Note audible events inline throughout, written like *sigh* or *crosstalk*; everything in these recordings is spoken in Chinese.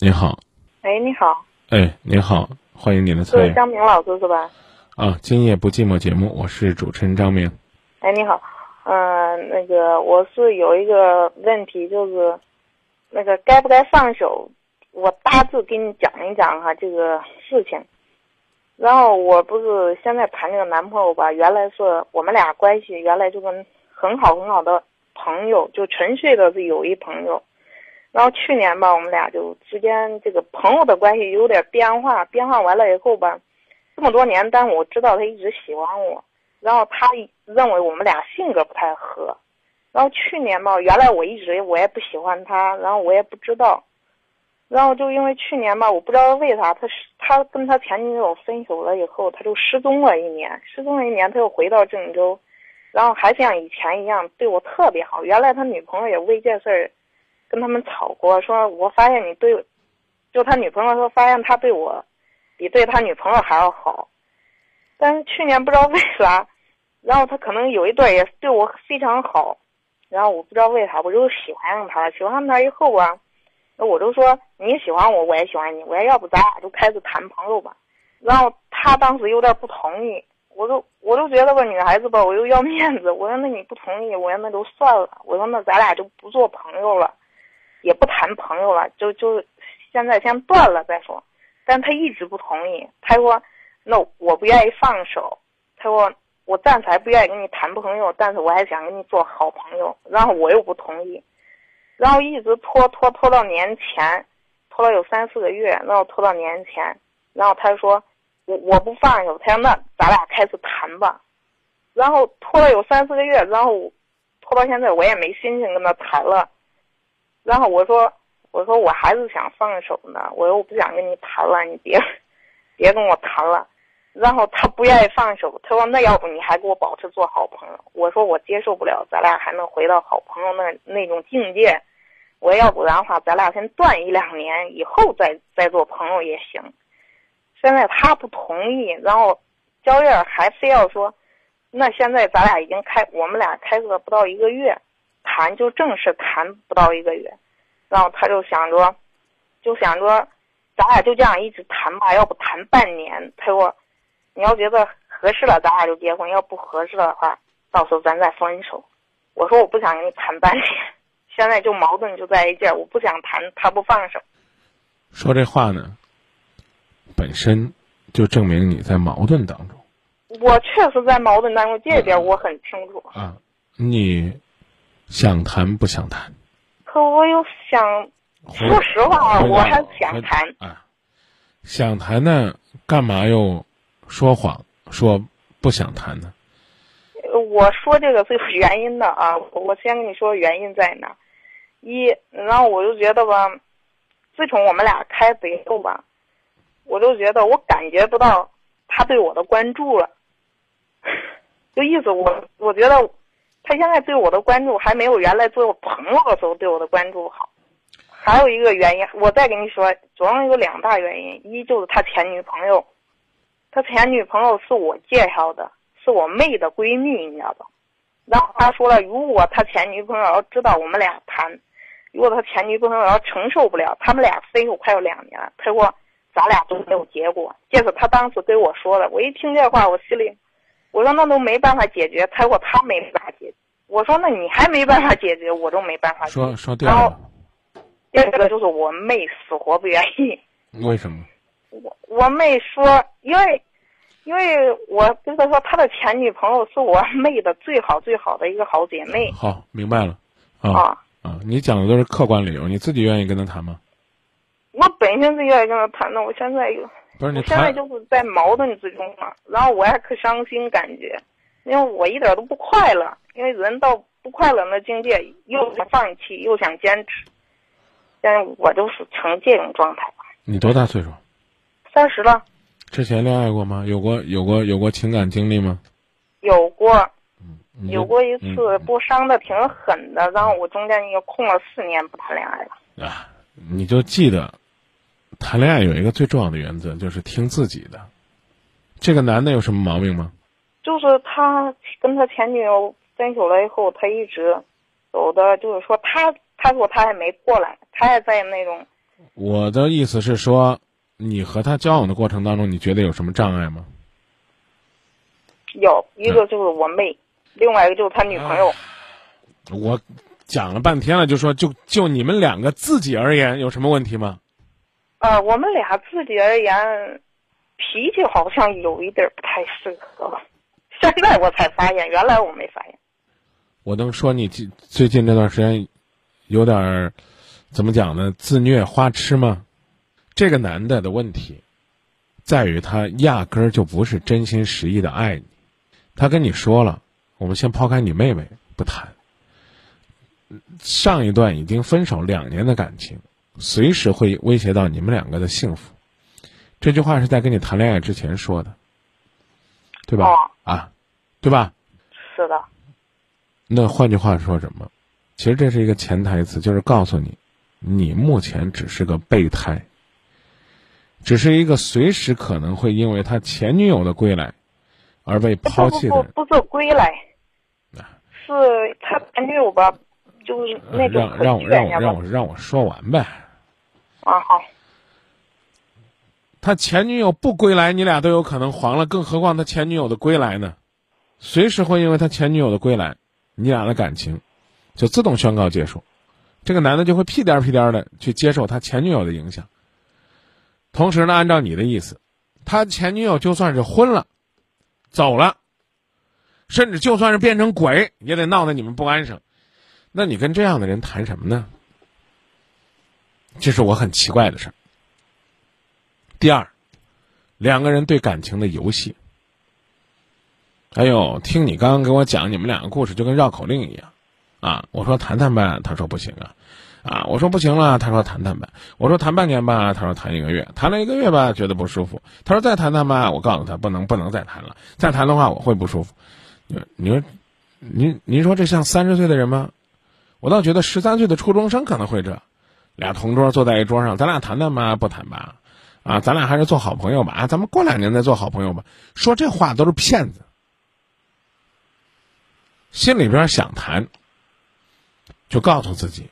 你好，哎，你好，哎，你好，欢迎您的参与。是张明老师是吧？啊，今夜不寂寞节目，我是主持人张明。哎，你好，嗯、那个我是有一个问题，就是那个该不该放手？我大致给你讲一讲哈这个事情。然后我不是现在谈这个男朋友吧，原来是我们俩关系原来就跟很好很好的朋友，就纯粹的是友谊朋友。然后去年吧，我们俩就之间这个朋友的关系有点变化，变化完了以后吧，这么多年，但我知道他一直喜欢我，然后他认为我们俩性格不太合。然后去年吧，原来我一直我也不喜欢他，然后我也不知道，然后就因为去年吧，我不知道为啥，他是他跟他前女友分手了以后，他就失踪了一年，失踪了一年，他又回到郑州，然后还像以前一样对我特别好。原来他女朋友也为这事儿跟他们吵过，说我发现你对，就他女朋友说发现他对我比对他女朋友还要好，但是去年不知道为啥，*laughs* 然后他可能有一段也对我非常好，然后我不知道为啥我就喜欢上他了，喜欢上他以后啊。那我就说你喜欢我，我也喜欢你，我说要不咱俩就开始谈朋友吧。然后他当时有点不同意，我都我都觉得吧，女孩子吧，我又要面子。我说那你不同意，我说那就算了。我说那咱俩就不做朋友了，也不谈朋友了，就就现在先断了再说。但他一直不同意，他说那我不愿意放手，他说我暂时还不愿意跟你谈朋友，但是我还想跟你做好朋友。然后我又不同意。然后一直拖拖拖到年前，拖了有三四个月，然后拖到年前，然后他说我我不放手，他说那咱俩开始谈吧，然后拖了有三四个月，然后拖到现在我也没心情跟他谈了，然后我说我说我还是想放手呢，我说我不想跟你谈了，你别别跟我谈了，然后他不愿意放手，他说那要不你还跟我保持做好朋友，我说我接受不了，咱俩还能回到好朋友那那种境界。我要不然的话，咱俩先断一两年，以后再再做朋友也行。现在他不同意，然后焦燕还非要说，那现在咱俩已经开，我们俩开始了不到一个月，谈就正式谈不到一个月，然后他就想着，就想着，咱俩就这样一直谈吧，要不谈半年。他说，你要觉得合适了，咱俩就结婚；要不合适的话，到时候咱再分手。我说我不想跟你谈半年。现在就矛盾就在一件，我不想谈，他不放手。说这话呢，本身就证明你在矛盾当中。我确实在矛盾当中，这一点我很清楚。啊，你想谈不想谈？可我又想，说实话，我还想谈。啊，想谈呢，干嘛又说谎说不想谈呢？我说这个是有原因的啊，我先跟你说原因在哪。一，然后我就觉得吧，自从我们俩开始以后吧，我就觉得我感觉不到他对我的关注了，就意思我我觉得他现在对我的关注还没有原来做我朋友的时候对我的关注好。还有一个原因，我再跟你说，主要有两大原因，一就是他前女朋友，他前女朋友是我介绍的，是我妹的闺蜜，你知道吧？然后他说了，如果他前女朋友要知道我们俩谈。如果他前女朋友要承受不了，他们俩分手快有两年了，他说咱俩都没有结果。这是他当时跟我说的，我一听这话，我心里，我说那都没办法解决。他说他没办，我说那你还没办法解决，我都没办法。说说第二个，第二个就是我妹死活不愿意。*laughs* 为什么？我我妹说，因为因为我跟她说，他的前女朋友是我 *laughs* 妹的最好最好的一个好姐妹。好，明白了。啊。啊，你讲的都是客观理由，你自己愿意跟她谈吗？我本身是愿意跟她谈的，我现在又，不是你现在就是在矛盾之中嘛。然后我还可伤心，感觉，因为我一点都不快乐，因为人到不快乐的境界，又想放弃，又想坚持，但是我就是成这种状态吧。你多大岁数？三十了。之前恋爱过吗？有过有过有过情感经历吗？有过。有过一次，不伤的挺狠的，然后我中间也空了四年不谈恋爱了。啊，你就记得，谈恋爱有一个最重要的原则，就是听自己的。这个男的有什么毛病吗？就是他跟他前女友分手了以后，他一直走的，就是说他他说他还没过来，他还在那种我的意思是说，你和他交往的过程当中，你觉得有什么障碍吗？有一个就是我妹，另外一个就是他女朋友。我讲了半天了，就说就就你们两个自己而言有什么问题吗？啊，我们俩自己而言，脾气好像有一点不太适合。*laughs* 现在我才发现，原来我没发现。我能说你最最近这段时间有点儿怎么讲呢？自虐花痴吗？这个男的的问题在于他压根儿就不是真心实意的爱你。他跟你说了，我们先抛开你妹妹不谈。上一段已经分手两年的感情，随时会威胁到你们两个的幸福。这句话是在跟你谈恋爱之前说的，对吧？哦啊，对吧？是的，那换句话说什么？其实这是一个潜台词，就是告诉你，你目前只是个备胎，只是一个随时可能会因为他前女友的归来而被抛弃的人。不不不是归来，啊是他前女友吧？就是那种让让我让我让我让我说完呗。啊好，他前女友不归来，你俩都有可能黄了，更何况他前女友的归来呢？随时会因为他前女友的归来，你俩的感情就自动宣告结束。这个男的就会屁颠儿屁颠儿的去接受他前女友的影响。同时呢，按照你的意思，他前女友就算是昏了、走了，甚至就算是变成鬼，也得闹得你们不安生。那你跟这样的人谈什么呢？这是我很奇怪的事儿。第二，两个人对感情的游戏。哎呦，听你刚刚给我讲你们两个故事，就跟绕口令一样，啊！我说谈谈呗，他说不行啊，啊！我说不行了，他说谈谈呗。我说谈半年吧，他说谈一个月。谈了一个月吧，觉得不舒服。他说再谈谈吧，我告诉他不能不能再谈了，再谈的话我会不舒服。你说，您您说这像三十岁的人吗？我倒觉得十三岁的初中生可能会这，俩同桌坐在一桌上，咱俩谈谈吧，不谈吧，啊，咱俩还是做好朋友吧，啊，咱们过两年再做好朋友吧。说这话都是骗子，心里边想谈，就告诉自己，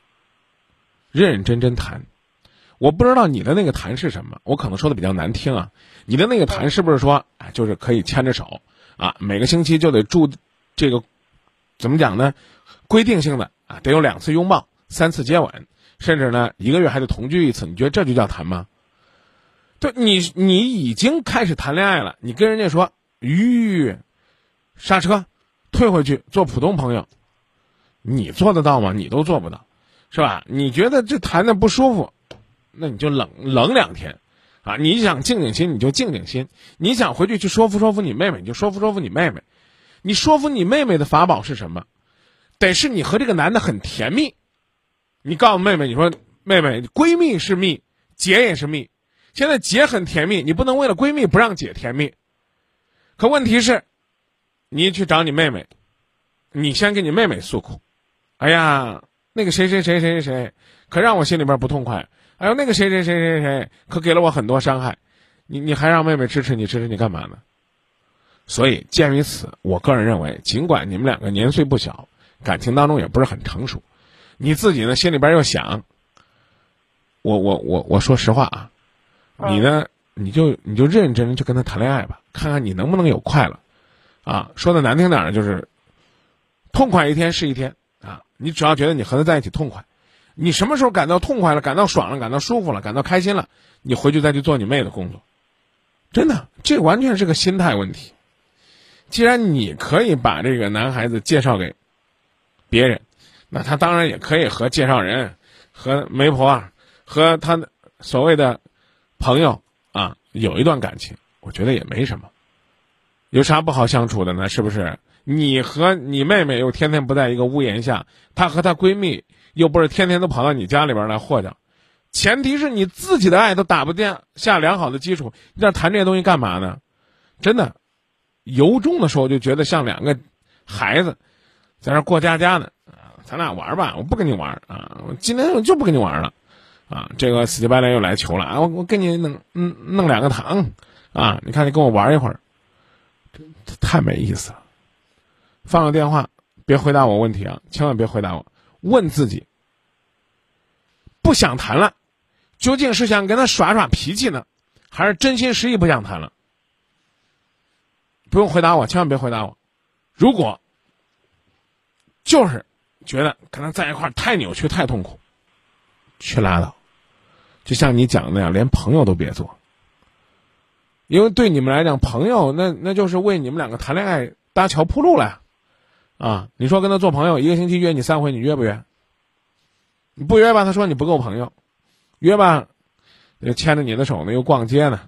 认认真真谈。我不知道你的那个谈是什么，我可能说的比较难听啊。你的那个谈是不是说，啊，就是可以牵着手啊，每个星期就得住这个，怎么讲呢？规定性的啊，得有两次拥抱，三次接吻，甚至呢一个月还得同居一次。你觉得这就叫谈吗？对你，你已经开始谈恋爱了，你跟人家说，吁，刹车，退回去做普通朋友，你做得到吗？你都做不到，是吧？你觉得这谈的不舒服，那你就冷冷两天，啊，你想静静心你就静静心，你想回去去说服说服你妹妹，你就说服说服你妹妹，你说服你妹妹的法宝是什么？得是你和这个男的很甜蜜，你告诉妹妹，你说妹妹，闺蜜是蜜，姐也是蜜。现在姐很甜蜜，你不能为了闺蜜不让姐甜蜜。可问题是，你去找你妹妹，你先给你妹妹诉苦。哎呀，那个谁谁谁谁谁谁，可让我心里边不痛快。哎呦，那个谁谁谁谁谁，可给了我很多伤害。你你还让妹妹支持你支持你干嘛呢？所以鉴于此，我个人认为，尽管你们两个年岁不小。感情当中也不是很成熟，你自己呢心里边又想，我我我我说实话啊，你呢你就你就认认真真去跟他谈恋爱吧，看看你能不能有快乐，啊，说的难听点儿就是，痛快一天是一天啊，你只要觉得你和他在一起痛快，你什么时候感到痛快了，感到爽了，感到舒服了，感到开心了，你回去再去做你妹的工作，真的，这完全是个心态问题。既然你可以把这个男孩子介绍给。别人，那他当然也可以和介绍人、和媒婆、啊、和他所谓的朋友啊有一段感情，我觉得也没什么，有啥不好相处的呢？是不是？你和你妹妹又天天不在一个屋檐下，她和她闺蜜又不是天天都跑到你家里边来霍着，前提是你自己的爱都打不定下良好的基础，你这谈这些东西干嘛呢？真的，由衷的说，我就觉得像两个孩子。在那过家家呢，啊，咱俩玩吧，我不跟你玩啊，我今天我就不跟你玩了，啊，这个死乞白赖又来求了啊，我我给你弄嗯弄两个糖，啊，你看你跟我玩一会儿，这太没意思了。放了电话，别回答我问题啊，千万别回答我，问自己，不想谈了，究竟是想跟他耍耍脾气呢，还是真心实意不想谈了？不用回答我，千万别回答我。如果就是觉得跟他在一块太扭曲、太痛苦，去拉倒。就像你讲的那样，连朋友都别做。因为对你们来讲，朋友那那就是为你们两个谈恋爱搭桥铺路了。啊，你说跟他做朋友，一个星期约你三回，你约不约？你不约吧，他说你不够朋友；约吧，又牵着你的手呢，又逛街呢，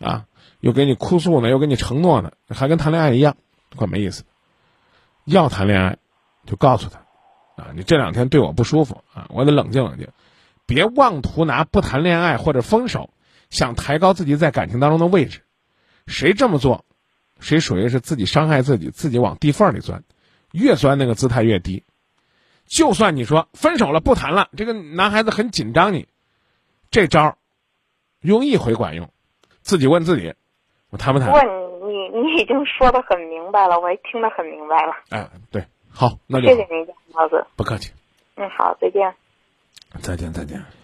啊，又给你哭诉呢，又给你承诺呢，还跟谈恋爱一样，怪没意思。要谈恋爱，就告诉他，啊，你这两天对我不舒服啊，我得冷静冷静，别妄图拿不谈恋爱或者分手，想抬高自己在感情当中的位置。谁这么做，谁属于是自己伤害自己，自己往地缝里钻。越钻那个姿态越低，就算你说分手了不谈了，这个男孩子很紧张，你这招用一回管用，自己问自己，我谈不谈？问你，你已经说的很明白了，我也听得很明白了。哎，对，好，那就谢谢您，老子。不客气。嗯，好，再见。再见，再见。